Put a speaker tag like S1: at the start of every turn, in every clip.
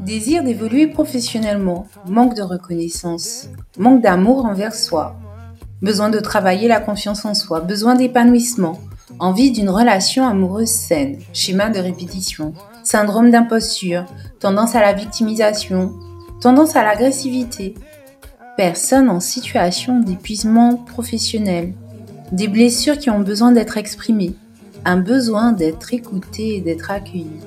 S1: Désir d'évoluer professionnellement, manque de reconnaissance, manque d'amour envers soi, besoin de travailler la confiance en soi, besoin d'épanouissement, envie d'une relation amoureuse saine, schéma de répétition, syndrome d'imposture, tendance à la victimisation, tendance à l'agressivité, personnes en situation d'épuisement professionnel, des blessures qui ont besoin d'être exprimées, un besoin d'être écouté et d'être accueilli.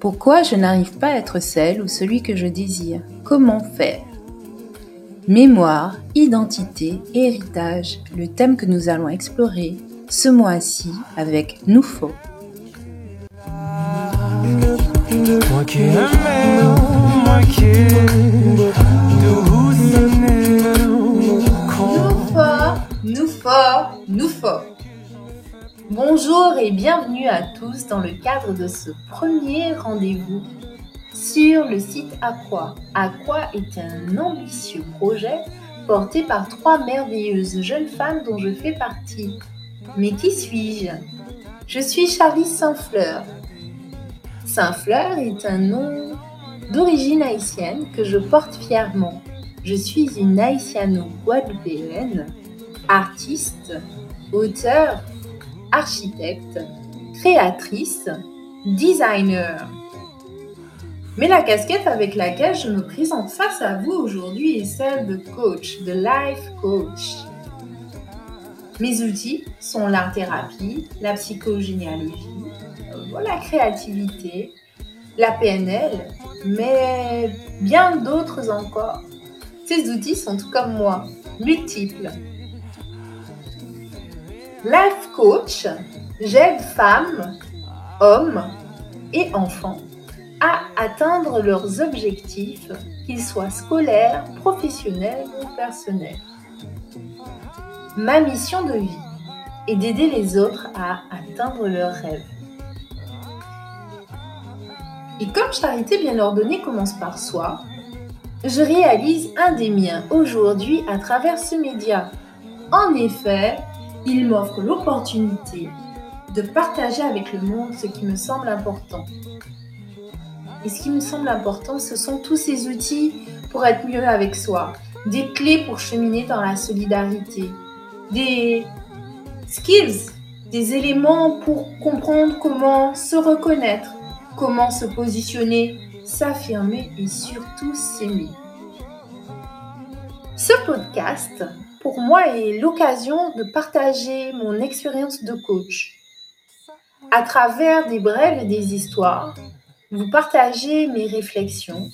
S1: Pourquoi je n'arrive pas à être celle ou celui que je désire? Comment faire? Mémoire, identité héritage, le thème que nous allons explorer ce mois-ci avec Noufo. Noufo. Bonjour et bienvenue à tous dans le cadre de ce premier rendez-vous sur le site Aqua. Aqua est un ambitieux projet porté par trois merveilleuses jeunes femmes dont je fais partie. Mais qui suis-je? Je suis Charlie Saint-Fleur. Saint-Fleur est un nom d'origine haïtienne que je porte fièrement. Je suis une haïtiano-guadeloupéenne, artiste, auteur, architecte, créatrice, designer. Mais la casquette avec laquelle je me présente face à vous aujourd'hui est celle de coach, de life coach. Mes outils sont l'art-thérapie, la psychogénéalogie, euh, la créativité, la PNL, mais bien d'autres encore. Ces outils sont comme moi, multiples. Life coach, j'aide femmes, hommes et enfants à atteindre leurs objectifs, qu'ils soient scolaires, professionnels ou personnels. Ma mission de vie est d'aider les autres à atteindre leurs rêves. Et comme charité bien ordonnée commence par soi, je réalise un des miens aujourd'hui à travers ce média. En effet, il m'offre l'opportunité de partager avec le monde ce qui me semble important. Et ce qui me semble important, ce sont tous ces outils pour être mieux avec soi, des clés pour cheminer dans la solidarité, des skills, des éléments pour comprendre comment se reconnaître, comment se positionner, s'affirmer et surtout s'aimer. Ce podcast, pour moi, est l'occasion de partager mon expérience de coach à travers des brèves et des histoires vous partager mes réflexions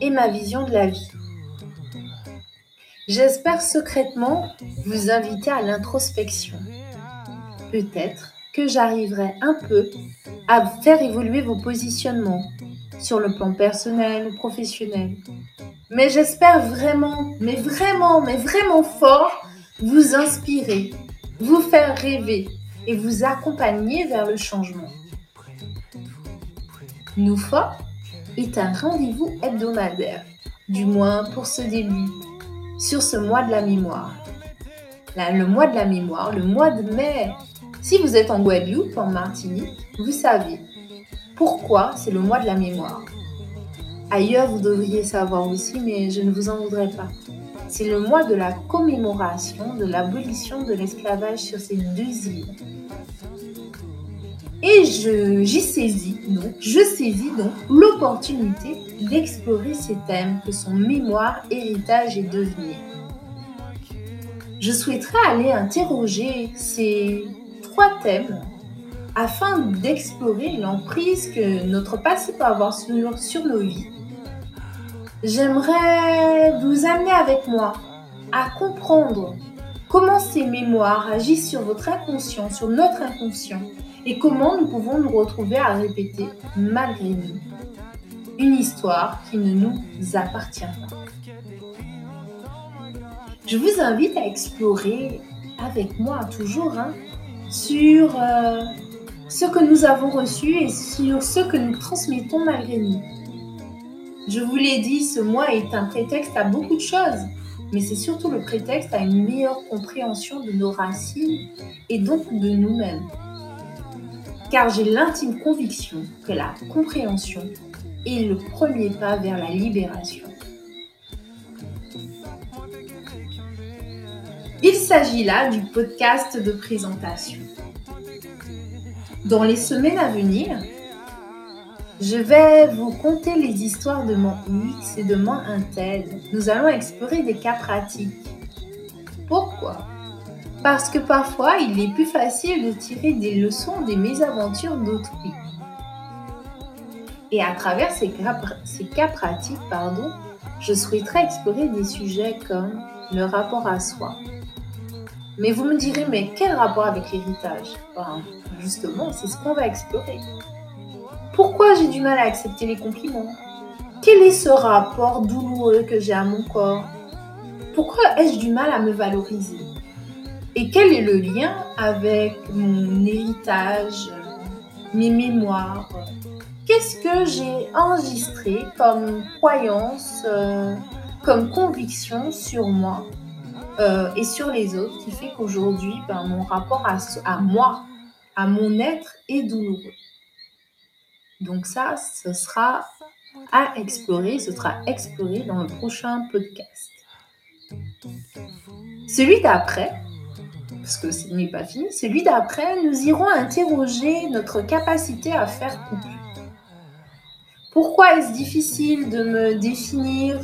S1: et ma vision de la vie. J'espère secrètement vous inviter à l'introspection. Peut-être que j'arriverai un peu à faire évoluer vos positionnements sur le plan personnel ou professionnel. Mais j'espère vraiment, mais vraiment, mais vraiment fort vous inspirer, vous faire rêver et vous accompagner vers le changement. Noufa est un rendez-vous hebdomadaire, du moins pour ce début, sur ce mois de la mémoire. le mois de la mémoire, le mois de mai. Si vous êtes en Guadeloupe, en Martinique, vous savez pourquoi c'est le mois de la mémoire. Ailleurs, vous devriez savoir aussi, mais je ne vous en voudrais pas. C'est le mois de la commémoration de l'abolition de l'esclavage sur ces deux îles. Et j'y saisis donc, je saisis donc l'opportunité d'explorer ces thèmes que sont mémoire, héritage et devenir. Je souhaiterais aller interroger ces trois thèmes afin d'explorer l'emprise que notre passé peut avoir sur, sur nos vies. J'aimerais vous amener avec moi à comprendre comment ces mémoires agissent sur votre inconscient, sur notre inconscient, et comment nous pouvons nous retrouver à répéter malgré nous une histoire qui ne nous appartient pas. Je vous invite à explorer avec moi toujours hein, sur euh, ce que nous avons reçu et sur ce que nous transmettons malgré nous. Je vous l'ai dit, ce mois est un prétexte à beaucoup de choses. mais c'est surtout le prétexte à une meilleure compréhension de nos racines et donc de nous-mêmes. Car j'ai l'intime conviction que la compréhension est le premier pas vers la libération. Il s'agit là du podcast de présentation. Dans les semaines à venir, je vais vous conter les histoires de mon X et de mon Intel. Nous allons explorer des cas pratiques. Pourquoi? Parce que parfois, il est plus facile de tirer des leçons des mésaventures d'autrui. Et à travers ces cas, pratiques, pardon, je souhaiterais explorer des sujets comme le rapport à soi, mais vous me direz, mais quel rapport avec l'héritage? Justement, c'est ce qu'on va explorer. Pourquoi j'ai du mal à accepter les compliments? Quel est ce rapport douloureux que j'ai à mon corps? Pourquoi ai-je du mal à me valoriser? Et quel est le lien avec mon héritage, mes mémoires? Qu'est-ce que j'ai enregistré comme croyance, euh, comme conviction sur moi euh, et sur les autres qui fait qu'aujourd'hui, ben, mon rapport à, à moi, à mon être est douloureux? Donc ça, ce sera à explorer, ce sera exploré dans le prochain podcast. Celui d'après, parce que ce n'est pas fini, celui d'après, nous irons interroger notre capacité à faire couple. Pourquoi est-ce difficile de me définir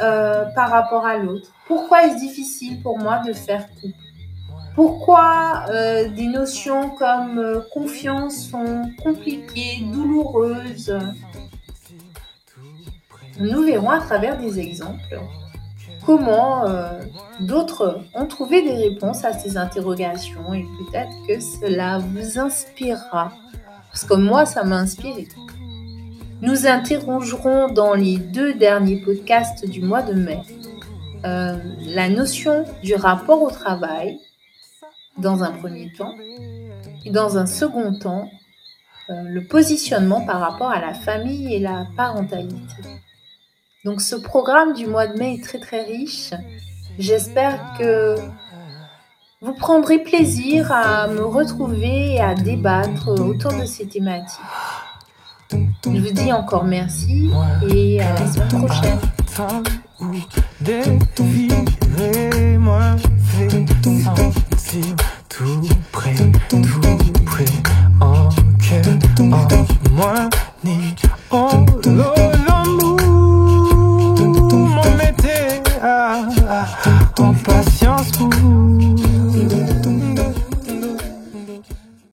S1: euh, par rapport à l'autre? Pourquoi est-ce difficile pour moi de faire couple Pourquoi euh, des notions comme euh, confiance sont compliquées, douloureuses? Nous verrons à travers des exemples comment d'autres ont trouvé des réponses à ces interrogations et peut-être que cela vous inspirera. Parce que moi, ça m'a inspiré. Nous interrogerons dans les deux derniers podcasts du mois de mai euh, la notion du rapport au travail dans un premier temps et dans un second temps euh, le positionnement par rapport à la famille et la parentalité. Donc ce programme du mois de mai est très très riche. J'espère que vous prendrez plaisir à me retrouver et à débattre autour de ces thématiques. Je vous dis encore merci et à la semaine prochaine tout près, tout